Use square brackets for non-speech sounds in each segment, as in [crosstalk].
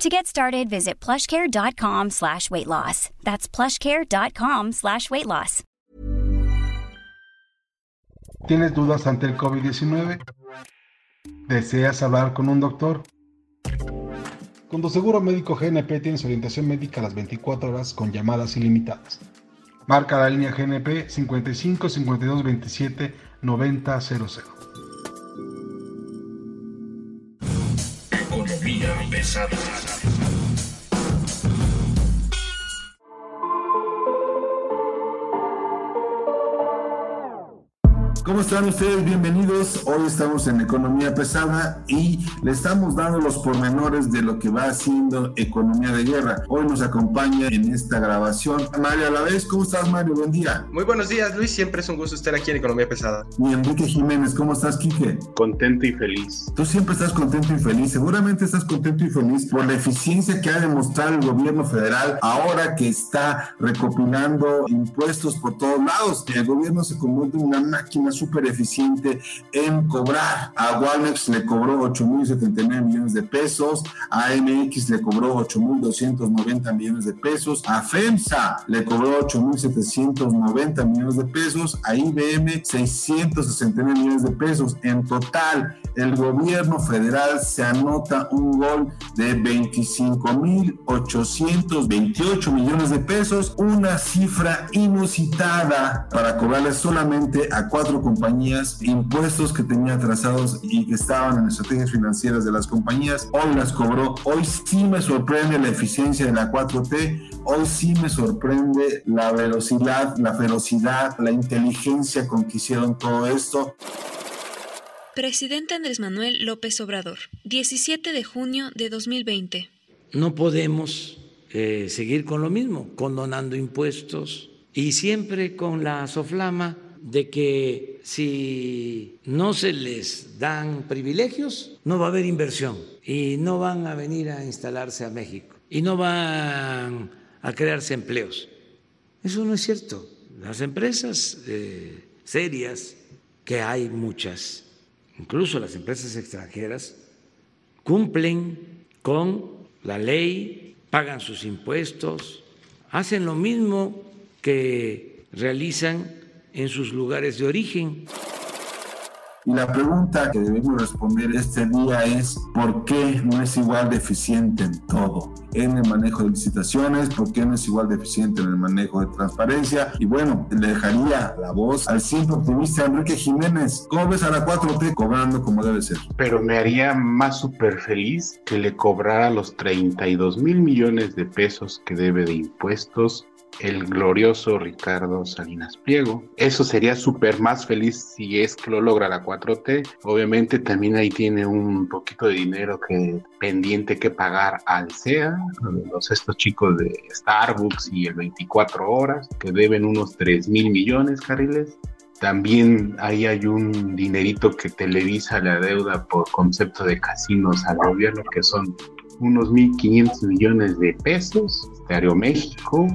To get started, visit plushcare.com slash weight loss. That's plushcare.com slash weight loss. ¿Tienes dudas ante el COVID-19? ¿Deseas hablar con un doctor? Con tu seguro médico GNP tienes orientación médica a las 24 horas con llamadas ilimitadas. Marca la línea GNP 55 52 27 90 00. Economía pesada. ¿Cómo están ustedes? Bienvenidos. Hoy estamos en Economía Pesada y le estamos dando los pormenores de lo que va haciendo Economía de Guerra. Hoy nos acompaña en esta grabación Mario Alavés. ¿Cómo estás, Mario? Buen día. Muy buenos días, Luis. Siempre es un gusto estar aquí en Economía Pesada. Y Enrique Jiménez, ¿cómo estás, Quique? Contento y feliz. Tú siempre estás contento y feliz. Seguramente estás contento y feliz por la eficiencia que ha demostrado el gobierno federal ahora que está recopilando impuestos por todos lados. El gobierno se convierte en una máquina súper eficiente en cobrar. A Walmex le cobró 8.079 millones de pesos, a MX le cobró 8.290 millones de pesos, a FEMSA le cobró 8.790 millones de pesos, a IBM 669 millones de pesos. En total, el gobierno federal se anota un gol de 25.828 millones de pesos, una cifra inusitada para cobrarle solamente a cuatro compañías impuestos que tenía atrasados y que estaban en estrategias financieras de las compañías. Hoy las cobró. Hoy sí me sorprende la eficiencia de la 4T. Hoy sí me sorprende la velocidad, la ferocidad, la inteligencia con que hicieron todo esto. Presidente Andrés Manuel López Obrador, 17 de junio de 2020. No podemos eh, seguir con lo mismo, condonando impuestos y siempre con la soflama de que si no se les dan privilegios, no va a haber inversión y no van a venir a instalarse a México y no van a crearse empleos. Eso no es cierto. Las empresas eh, serias, que hay muchas, incluso las empresas extranjeras, cumplen con la ley, pagan sus impuestos, hacen lo mismo que realizan en sus lugares de origen. Y la pregunta que debemos responder este día es ¿por qué no es igual de eficiente en todo? En el manejo de licitaciones, ¿por qué no es igual de eficiente en el manejo de transparencia? Y bueno, le dejaría la voz al siempre optimista Enrique Jiménez. ¿Cómo ves a la 4T cobrando como debe ser? Pero me haría más súper feliz que le cobrara los 32 mil millones de pesos que debe de impuestos el glorioso Ricardo Salinas Pliego. Eso sería súper más feliz si es que lo logra la 4T. Obviamente también ahí tiene un poquito de dinero que pendiente que pagar al CEA, los estos chicos de Starbucks y el 24 horas, que deben unos 3 mil millones, carriles. También ahí hay un dinerito que televisa la deuda por concepto de casinos al gobierno, que son unos 1.500 millones de pesos de Aeroméxico,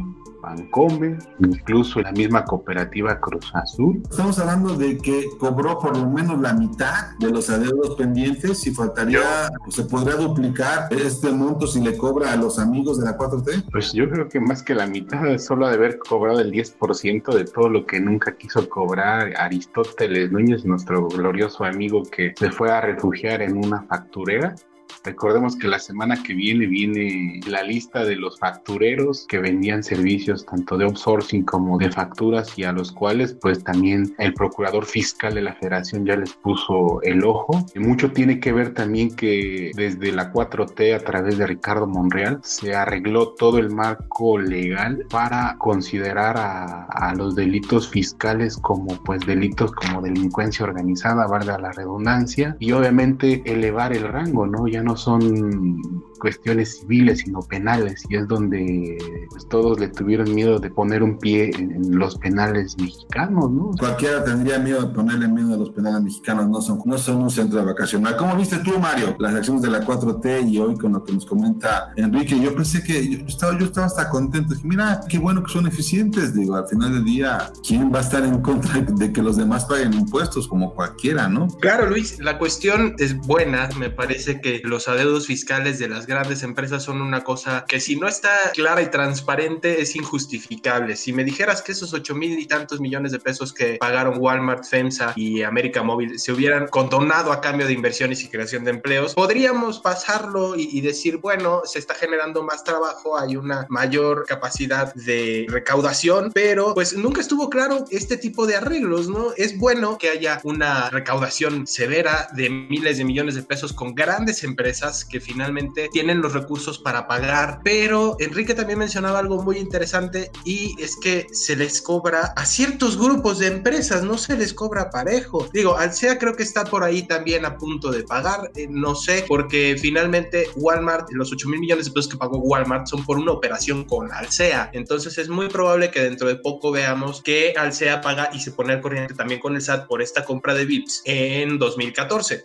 Bancomer, incluso la misma cooperativa Cruz Azul. Estamos hablando de que cobró por lo menos la mitad de los adeudos pendientes y faltaría, se podría duplicar este monto si le cobra a los amigos de la 4T. Pues yo creo que más que la mitad es solo de haber cobrado el 10% de todo lo que nunca quiso cobrar Aristóteles Núñez, nuestro glorioso amigo que se fue a refugiar en una facturera. Recordemos que la semana que viene viene la lista de los factureros que vendían servicios tanto de outsourcing como de facturas y a los cuales pues también el procurador fiscal de la federación ya les puso el ojo. Y mucho tiene que ver también que desde la 4T a través de Ricardo Monreal se arregló todo el marco legal para considerar a, a los delitos fiscales como pues delitos como delincuencia organizada, valga la redundancia, y obviamente elevar el rango, ¿no? Ya no son cuestiones civiles, sino penales, y es donde pues, todos le tuvieron miedo de poner un pie en, los penales mexicanos, ¿no? Cualquiera tendría miedo de ponerle miedo a los penales mexicanos, no son, no son un centro de vacacional. ¿Cómo viste tú, Mario, las acciones de la 4T y hoy con lo que nos comenta Enrique? Yo pensé que yo estaba, yo estaba hasta contento, dije, mira, qué bueno que son eficientes, digo, al final del día, ¿quién va a estar en contra de que los demás paguen impuestos como cualquiera, no? Claro, Luis, la cuestión es buena, me parece que los adeudos fiscales de las grandes empresas son una cosa que si no está clara y transparente es injustificable. Si me dijeras que esos 8 mil y tantos millones de pesos que pagaron Walmart, FEMSA y América Móvil se hubieran condonado a cambio de inversiones y creación de empleos, podríamos pasarlo y, y decir, bueno, se está generando más trabajo, hay una mayor capacidad de recaudación, pero pues nunca estuvo claro este tipo de arreglos, ¿no? Es bueno que haya una recaudación severa de miles de millones de pesos con grandes empresas que finalmente tienen los recursos para pagar, pero Enrique también mencionaba algo muy interesante y es que se les cobra a ciertos grupos de empresas, no se les cobra parejo. Digo, Alsea creo que está por ahí también a punto de pagar, eh, no sé, porque finalmente Walmart, los 8 mil millones de pesos que pagó Walmart son por una operación con Alsea, entonces es muy probable que dentro de poco veamos que Alsea paga y se pone al corriente también con el SAT por esta compra de VIPs en 2014.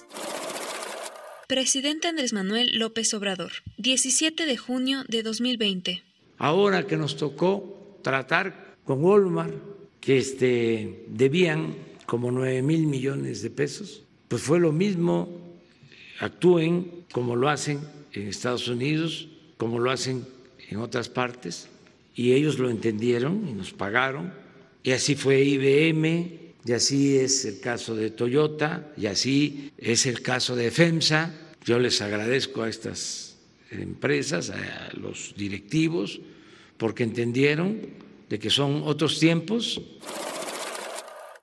Presidente Andrés Manuel López Obrador, 17 de junio de 2020. Ahora que nos tocó tratar con Walmart, que este, debían como 9 mil millones de pesos, pues fue lo mismo, actúen como lo hacen en Estados Unidos, como lo hacen en otras partes, y ellos lo entendieron y nos pagaron, y así fue IBM, y así es el caso de Toyota, y así es el caso de FEMSA. Yo les agradezco a estas empresas, a los directivos, porque entendieron de que son otros tiempos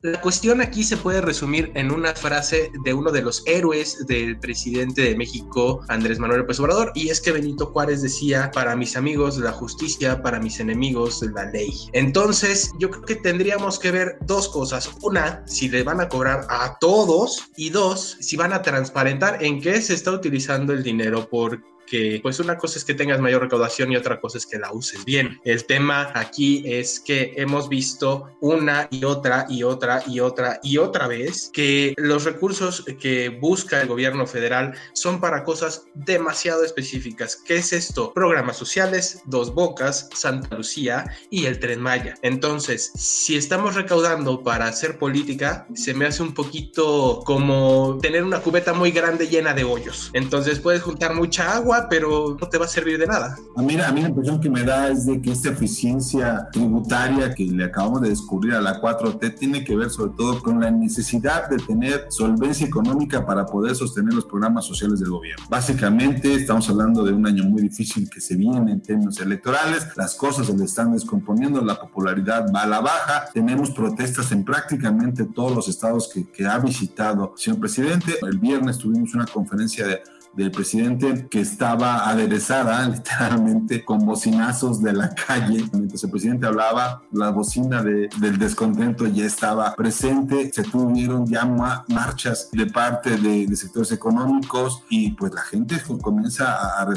la cuestión aquí se puede resumir en una frase de uno de los héroes del presidente de México, Andrés Manuel López Obrador, y es que Benito Juárez decía, para mis amigos la justicia, para mis enemigos la ley. Entonces, yo creo que tendríamos que ver dos cosas. Una, si le van a cobrar a todos, y dos, si van a transparentar en qué se está utilizando el dinero, por que pues una cosa es que tengas mayor recaudación y otra cosa es que la uses bien. El tema aquí es que hemos visto una y otra y otra y otra y otra vez que los recursos que busca el gobierno federal son para cosas demasiado específicas. ¿Qué es esto? Programas sociales, Dos Bocas, Santa Lucía y el Tren Maya. Entonces, si estamos recaudando para hacer política, se me hace un poquito como tener una cubeta muy grande llena de hoyos. Entonces puedes juntar mucha agua pero no te va a servir de nada. A mí, a mí la impresión que me da es de que esta eficiencia tributaria que le acabamos de descubrir a la 4T tiene que ver sobre todo con la necesidad de tener solvencia económica para poder sostener los programas sociales del gobierno. Básicamente estamos hablando de un año muy difícil que se viene en términos electorales, las cosas se le están descomponiendo, la popularidad va a la baja, tenemos protestas en prácticamente todos los estados que, que ha visitado el señor presidente. El viernes tuvimos una conferencia de del presidente que estaba aderezada [laughs] literalmente con bocinazos de la calle. Mientras el presidente hablaba, la bocina de, del descontento ya estaba presente. Se tuvieron ya marchas de parte de, sectores económicos y pues la gente comienza a, a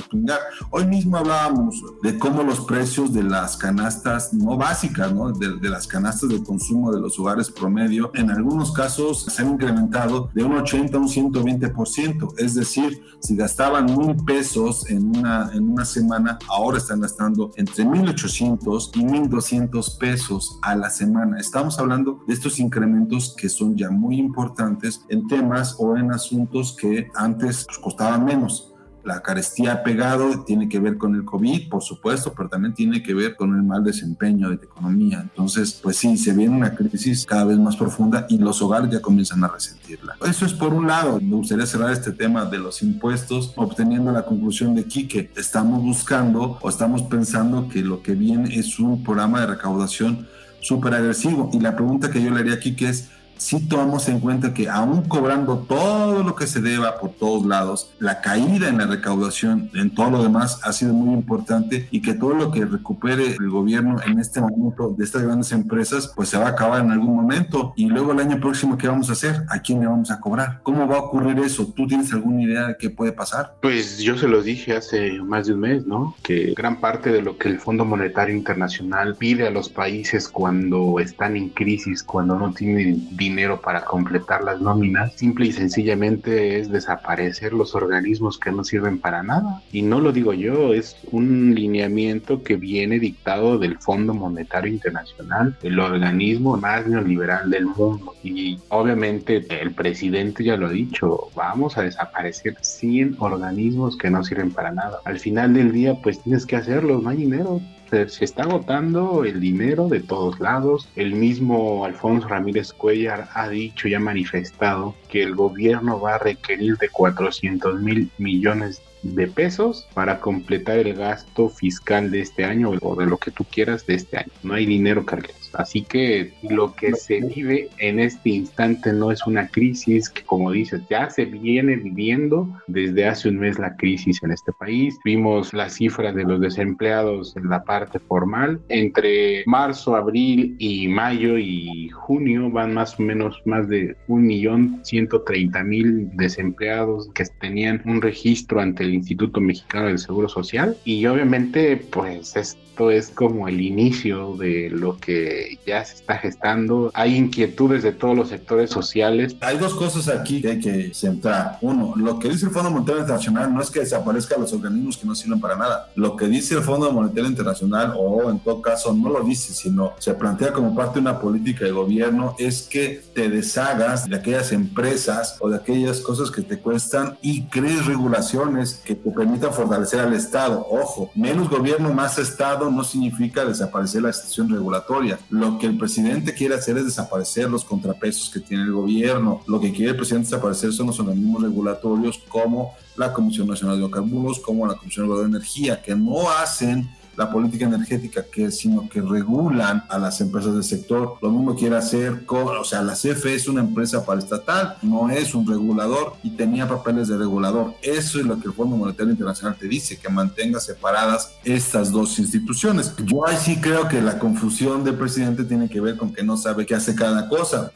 Hoy mismo hablábamos de cómo los precios de las canastas no básicas, ¿no? De, de las canastas de consumo de los hogares promedio, en algunos casos se han incrementado de un 80 a un 120%. Es decir, si gastaban mil pesos en una, en una semana, ahora están gastando entre 1.800 y 1.200 pesos a la semana. Estamos hablando de estos incrementos que son ya muy importantes en temas o en asuntos que antes pues, costaban menos la carestía ha pegado, tiene que ver con el COVID, por supuesto, pero también tiene que ver con el mal desempeño de la economía. Entonces, pues sí, se viene una crisis cada vez más profunda y los hogares ya comienzan a resentirla. Eso es por un lado. Me gustaría cerrar este tema de los impuestos obteniendo la conclusión de aquí que estamos buscando o estamos pensando que lo que viene es un programa de recaudación súper agresivo. Y la pregunta que yo le haría aquí que es, si tomamos en cuenta que aún cobrando todo lo que se deba por todos lados, la caída en la recaudación en todo lo demás ha sido muy importante y que todo lo que recupere el gobierno en este momento de estas grandes empresas, pues se va a acabar en algún momento. Y luego el año próximo, ¿qué vamos a hacer? ¿A quién le vamos a cobrar? ¿Cómo va a ocurrir eso? ¿Tú tienes alguna idea de qué puede pasar? Pues yo se los dije hace más de un mes, ¿no? Que gran parte de lo que el Fondo Monetario Internacional pide a los países cuando están en crisis, cuando no tienen dinero para completar las nóminas, simple y sencillamente es desaparecer los organismos que no sirven para nada. Y no lo digo yo, es un lineamiento que viene dictado del Fondo Monetario Internacional, el organismo más neoliberal del mundo. Y obviamente el presidente ya lo ha dicho, vamos a desaparecer 100 organismos que no sirven para nada. Al final del día, pues tienes que hacerlo, no hay dinero, se está agotando el dinero de todos lados. El mismo Alfonso Ramírez Cuellar ha dicho y ha manifestado que el gobierno va a requerir de 400 mil millones de pesos para completar el gasto fiscal de este año o de lo que tú quieras de este año. No hay dinero, Carlos. Así que lo que se vive en este instante no es una crisis que, como dices, ya se viene viviendo desde hace un mes la crisis en este país. Vimos las cifras de los desempleados en la parte formal. Entre marzo, abril y mayo y junio van más o menos más de un millón ciento treinta mil desempleados que tenían un registro ante el Instituto Mexicano del Seguro Social. Y obviamente, pues esto es como el inicio de lo que ya se está gestando. Hay inquietudes de todos los sectores sociales. Hay dos cosas aquí que hay que centrar. Uno, lo que dice el Fondo Monetario Internacional no es que desaparezcan los organismos que no sirven para nada. Lo que dice el Fondo Monetario Internacional, o en todo caso no lo dice, sino se plantea como parte de una política de gobierno, es que te deshagas de aquellas empresas o de aquellas cosas que te cuestan y crees regulaciones que te permitan fortalecer al Estado. Ojo, menos gobierno, más Estado no significa desaparecer la institución regulatoria. Lo que el presidente quiere hacer es desaparecer los contrapesos que tiene el gobierno. Lo que quiere el presidente desaparecer son los organismos regulatorios como la Comisión Nacional de Hidrocarburos, como la Comisión de Energía, que no hacen la política energética, que, sino que regulan a las empresas del sector. Lo mismo quiere hacer con, o sea, la CFE es una empresa paraestatal, no es un regulador y tenía papeles de regulador. Eso es lo que el Fondo Monetario Internacional te dice, que mantenga separadas estas dos instituciones. Yo ahí sí creo que la confusión del presidente tiene que ver con que no sabe qué hace cada cosa.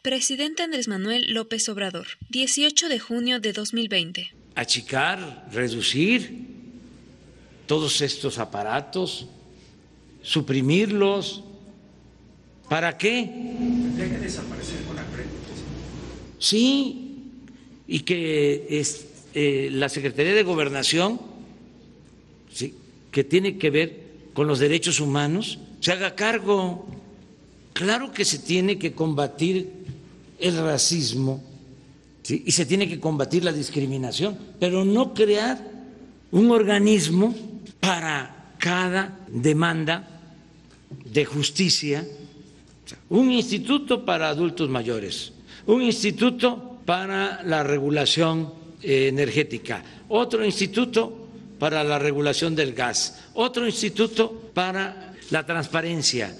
Presidente Andrés Manuel López Obrador, 18 de junio de 2020. Achicar, reducir todos estos aparatos, suprimirlos. ¿Para qué? Tendría que desaparecer con la Sí, y que es, eh, la Secretaría de Gobernación, ¿sí? que tiene que ver con los derechos humanos, se haga cargo. Claro que se tiene que combatir el racismo y se tiene que combatir la discriminación, pero no crear un organismo para cada demanda de justicia, un instituto para adultos mayores, un instituto para la regulación eh, energética, otro instituto para la regulación del gas, otro instituto para la transparencia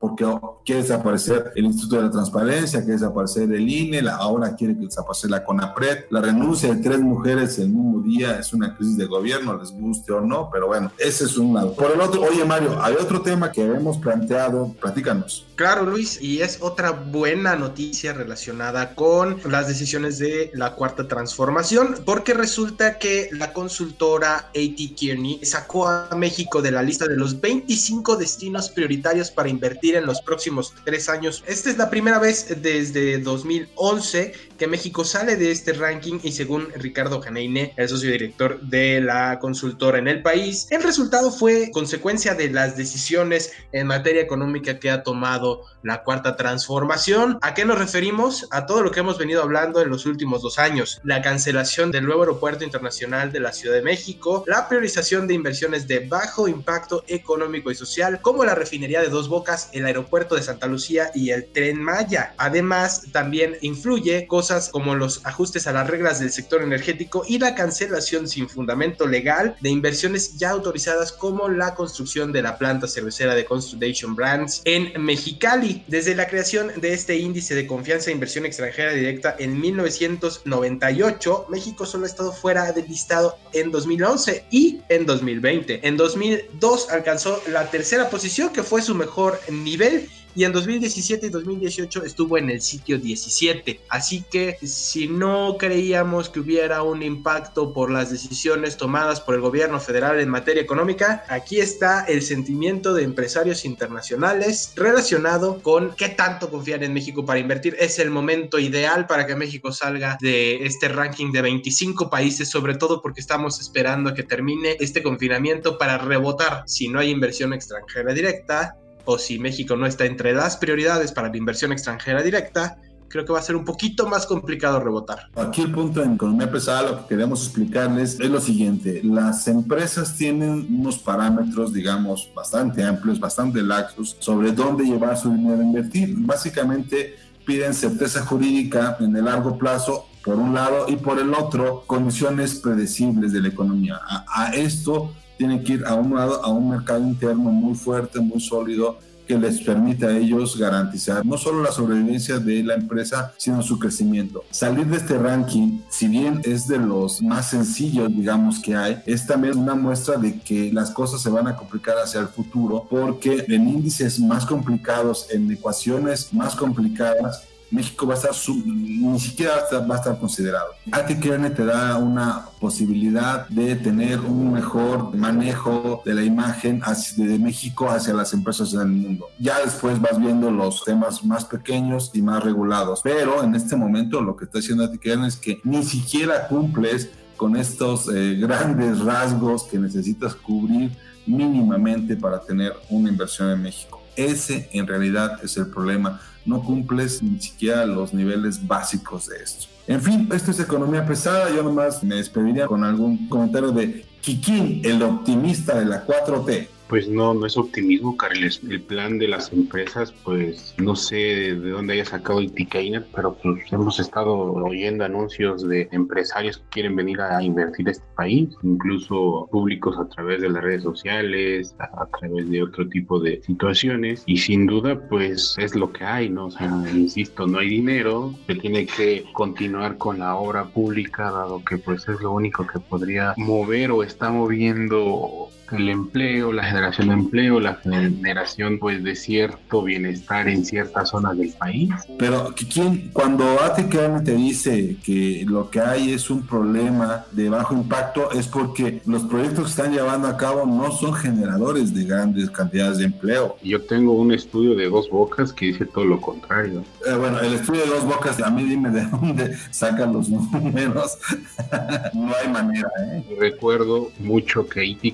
porque quiere desaparecer el Instituto de la Transparencia, quiere desaparecer el INE, ahora quiere desaparecer la CONAPRED. La renuncia de tres mujeres el mismo día es una crisis de gobierno, les guste o no, pero bueno, ese es un lado. Por el otro, oye Mario, hay otro tema que hemos planteado, platícanos. Claro, Luis, y es otra buena noticia relacionada con las decisiones de la cuarta transformación, porque resulta que la consultora AT Kearney sacó a México de la lista de los 25 destinos prioritarios para invertir en los próximos tres años. Esta es la primera vez desde 2011 que México sale de este ranking y según Ricardo Janeine, el socio director de la consultora en el país, el resultado fue consecuencia de las decisiones en materia económica que ha tomado la cuarta transformación. ¿A qué nos referimos? A todo lo que hemos venido hablando en los últimos dos años. La cancelación del nuevo aeropuerto internacional de la Ciudad de México, la priorización de inversiones de bajo impacto económico y social, como la refinería de Dos Bocas, el aeropuerto de Santa Lucía y el tren Maya. Además, también influye cosas cosas como los ajustes a las reglas del sector energético y la cancelación sin fundamento legal de inversiones ya autorizadas como la construcción de la planta cervecera de Constellation Brands en Mexicali. Desde la creación de este índice de confianza e inversión extranjera directa en 1998, México solo ha estado fuera del listado en 2011 y en 2020. En 2002 alcanzó la tercera posición que fue su mejor nivel y en 2017 y 2018 estuvo en el sitio 17. Así que si no creíamos que hubiera un impacto por las decisiones tomadas por el gobierno federal en materia económica, aquí está el sentimiento de empresarios internacionales relacionado con qué tanto confían en México para invertir. Es el momento ideal para que México salga de este ranking de 25 países, sobre todo porque estamos esperando que termine este confinamiento para rebotar si no hay inversión extranjera directa o si México no está entre las prioridades para la inversión extranjera directa, creo que va a ser un poquito más complicado rebotar. Aquí el punto en economía pesada, lo que queremos explicarles es lo siguiente, las empresas tienen unos parámetros, digamos, bastante amplios, bastante laxos, sobre dónde llevar su dinero a invertir. Básicamente piden certeza jurídica en el largo plazo por un lado y por el otro condiciones predecibles de la economía. A, a esto tienen que ir a un lado, a un mercado interno muy fuerte, muy sólido, que les permita a ellos garantizar no solo la sobrevivencia de la empresa, sino su crecimiento. Salir de este ranking, si bien es de los más sencillos, digamos, que hay, es también una muestra de que las cosas se van a complicar hacia el futuro, porque en índices más complicados, en ecuaciones más complicadas, México va a estar, ni siquiera va a estar, considerado. ATKN te da una posibilidad de tener un mejor manejo de la imagen de México hacia las empresas del mundo. Ya después vas viendo los temas más pequeños y más regulados, pero en este momento lo que está haciendo ATKN es que ni siquiera cumples con estos eh, grandes rasgos que necesitas cubrir mínimamente para tener una inversión en México. Ese en realidad es el problema no cumples ni siquiera los niveles básicos de esto. En fin, esto es economía pesada. Yo nomás me despediría con algún comentario de Kikín, el optimista de la 4T. Pues no, no es optimismo, Carles. El plan de las empresas, pues no sé de dónde haya sacado el ticaína, pero pues hemos estado oyendo anuncios de empresarios que quieren venir a invertir a este país, incluso públicos a través de las redes sociales, a, través de otro tipo de situaciones. Y sin duda, pues es lo que hay, ¿no? O sea, insisto, no hay dinero, se tiene que continuar con la obra pública, dado que pues es lo único que podría mover o está moviendo el empleo, la generación de empleo, la generación pues de cierto bienestar en ciertas zonas del país. Pero ¿quién, cuando ATKM te dice que lo que hay es un problema de bajo impacto es porque los proyectos que están llevando a cabo no son generadores de grandes cantidades de empleo. Yo tengo un estudio de dos bocas que dice todo lo contrario. Eh, bueno, el estudio de dos bocas, a mí dime de dónde sacan los [laughs] números. no hay manera. ¿eh? Recuerdo mucho que Iti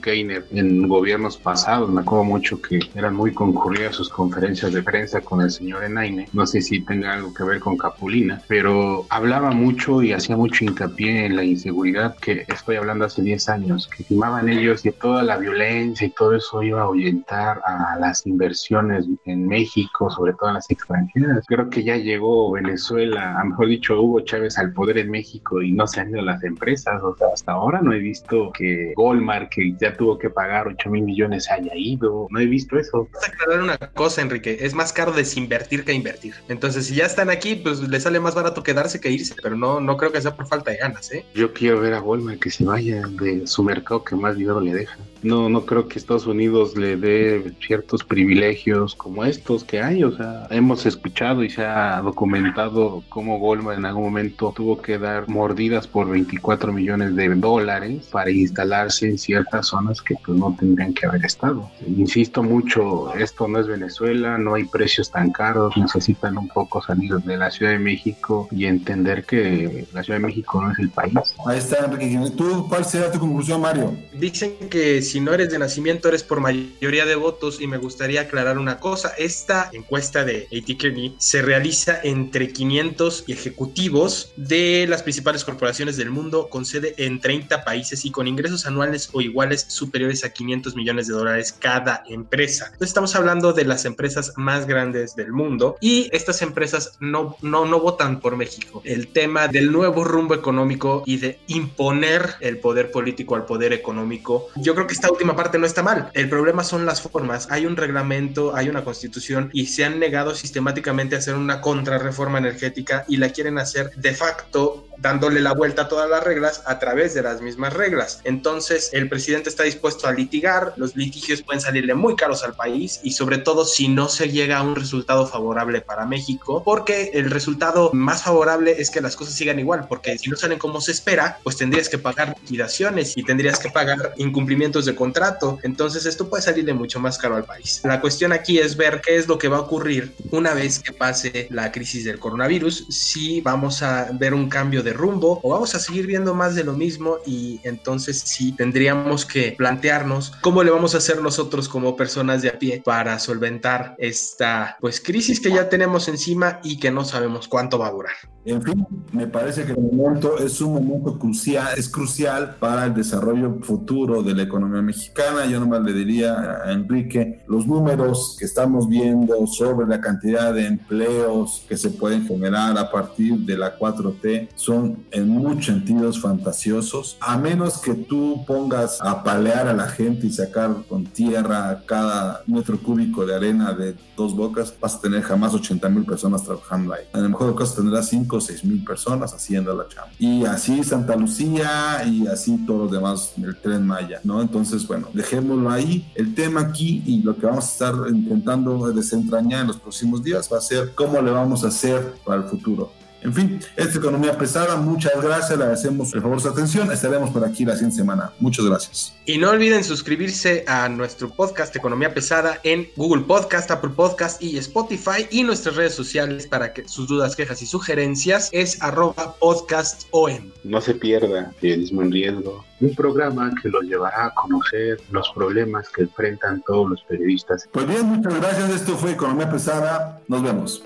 en gobiernos pasados. Me acuerdo mucho que eran muy concurridas sus conferencias de prensa con el señor Enaine. No sé si tenga algo que ver con Capulina, pero hablaba mucho y hacía mucho hincapié en la inseguridad que estoy hablando hace 10 años, que estimaban ellos que toda la violencia y todo eso iba a ahuyentar a las inversiones en México, sobre todo en las extranjeras. Creo que ya llegó Venezuela, a mejor dicho, Hugo Chávez al poder en México y no se han ido las empresas. O sea, hasta ahora no he visto que Goldmark, que ya tuvo que pagar 8 mil millones haya ido. No he visto eso. Vas a aclarar una cosa, Enrique. Es más caro desinvertir que invertir. Entonces, si ya están aquí, pues le sale más barato quedarse que irse. Pero no, no creo que sea por falta de ganas, ¿eh? Yo quiero ver a Walmart que se vaya de su mercado que más dinero le deja. No, no creo que Estados Unidos le dé ciertos privilegios como estos que hay. O sea, hemos escuchado y se ha documentado cómo Goldman en algún momento tuvo que dar mordidas por 24 millones de dólares para instalarse en ciertas zonas que pues no tendrían que haber estado. Insisto mucho, esto no es Venezuela, no hay precios tan caros, necesitan un poco salir de la Ciudad de México y entender que la Ciudad de México no es el país. Ahí está, Enrique. ¿Tú cuál será tu conclusión, Mario? Dicen que si no eres de nacimiento eres por mayoría de votos y me gustaría aclarar una cosa, esta encuesta de A.T. Kearney se realiza entre 500 ejecutivos de las principales corporaciones del mundo con sede en 30 países y con ingresos anuales o iguales superiores a 500 millones de dólares cada empresa. Entonces estamos hablando de las empresas más grandes del mundo y estas empresas no, no, no votan por México. El tema del nuevo rumbo económico y de imponer el poder político al poder económico, yo creo que esta última parte no está mal. El problema son las formas. Hay un reglamento, hay una constitución y se han negado sistemáticamente a hacer una contrarreforma energética y la quieren hacer de facto dándole la vuelta a todas las reglas a través de las mismas reglas. Entonces, el presidente está dispuesto a litigar, los litigios pueden salirle muy caros al país y sobre todo si no se llega a un resultado favorable para México, porque el resultado más favorable es que las cosas sigan igual, porque si no salen como se espera, pues tendrías que pagar liquidaciones y tendrías que pagar incumplimientos de contrato, entonces esto puede salirle mucho más caro al país. La cuestión aquí es ver qué es lo que va a ocurrir una vez que pase la crisis del coronavirus, si vamos a ver un cambio de rumbo o vamos a seguir viendo más de lo mismo y entonces sí tendríamos que plantearnos cómo le vamos a hacer nosotros como personas de a pie para solventar esta pues crisis que ya tenemos encima y que no sabemos cuánto va a durar. En fin, me parece que el momento es un momento crucial, es crucial para el desarrollo futuro de la economía mexicana. Yo nomás le diría a Enrique, los números que estamos viendo sobre la cantidad de empleos que se pueden generar a partir de la 4T son en muchos sentidos fantasiosos, a menos que tú pongas a palear a la gente y sacar con tierra cada metro cúbico de arena de dos bocas, vas a tener jamás 80 mil personas trabajando ahí. En el mejor de casos tendrás 5 o 6 mil personas haciendo la chamba. Y así Santa Lucía y así todos los demás, el tren Maya, ¿no? Entonces, bueno, dejémoslo ahí. El tema aquí y lo que vamos a estar intentando desentrañar en los próximos días va a ser cómo le vamos a hacer para el futuro. En fin, esta economía pesada, muchas gracias, le agradecemos por favor su atención, estaremos por aquí la siguiente semana. Muchas gracias. Y no olviden suscribirse a nuestro podcast Economía Pesada en Google Podcast, Apple Podcast y Spotify y nuestras redes sociales para que sus dudas, quejas y sugerencias es arroba podcastom. No se pierda Periodismo en Riesgo, un programa que los llevará a conocer los problemas que enfrentan todos los periodistas. Pues bien, muchas gracias, esto fue Economía Pesada, nos vemos.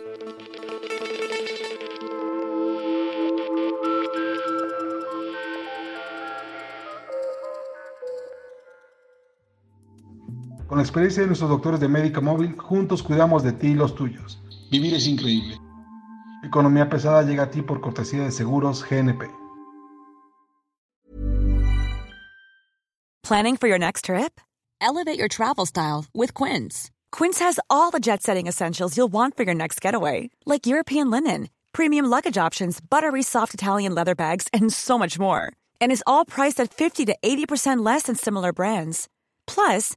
Con la experiencia de nuestros doctores de Médica Móvil, juntos cuidamos de ti y los tuyos. Vivir es increíble. Economía pesada llega a ti por cortesía de Seguros GNP. Planning for your next trip? Elevate your travel style with Quince. Quince has all the jet setting essentials you'll want for your next getaway, like European linen, premium luggage options, buttery soft Italian leather bags, and so much more. And is all priced at 50 to 80% less than similar brands. Plus,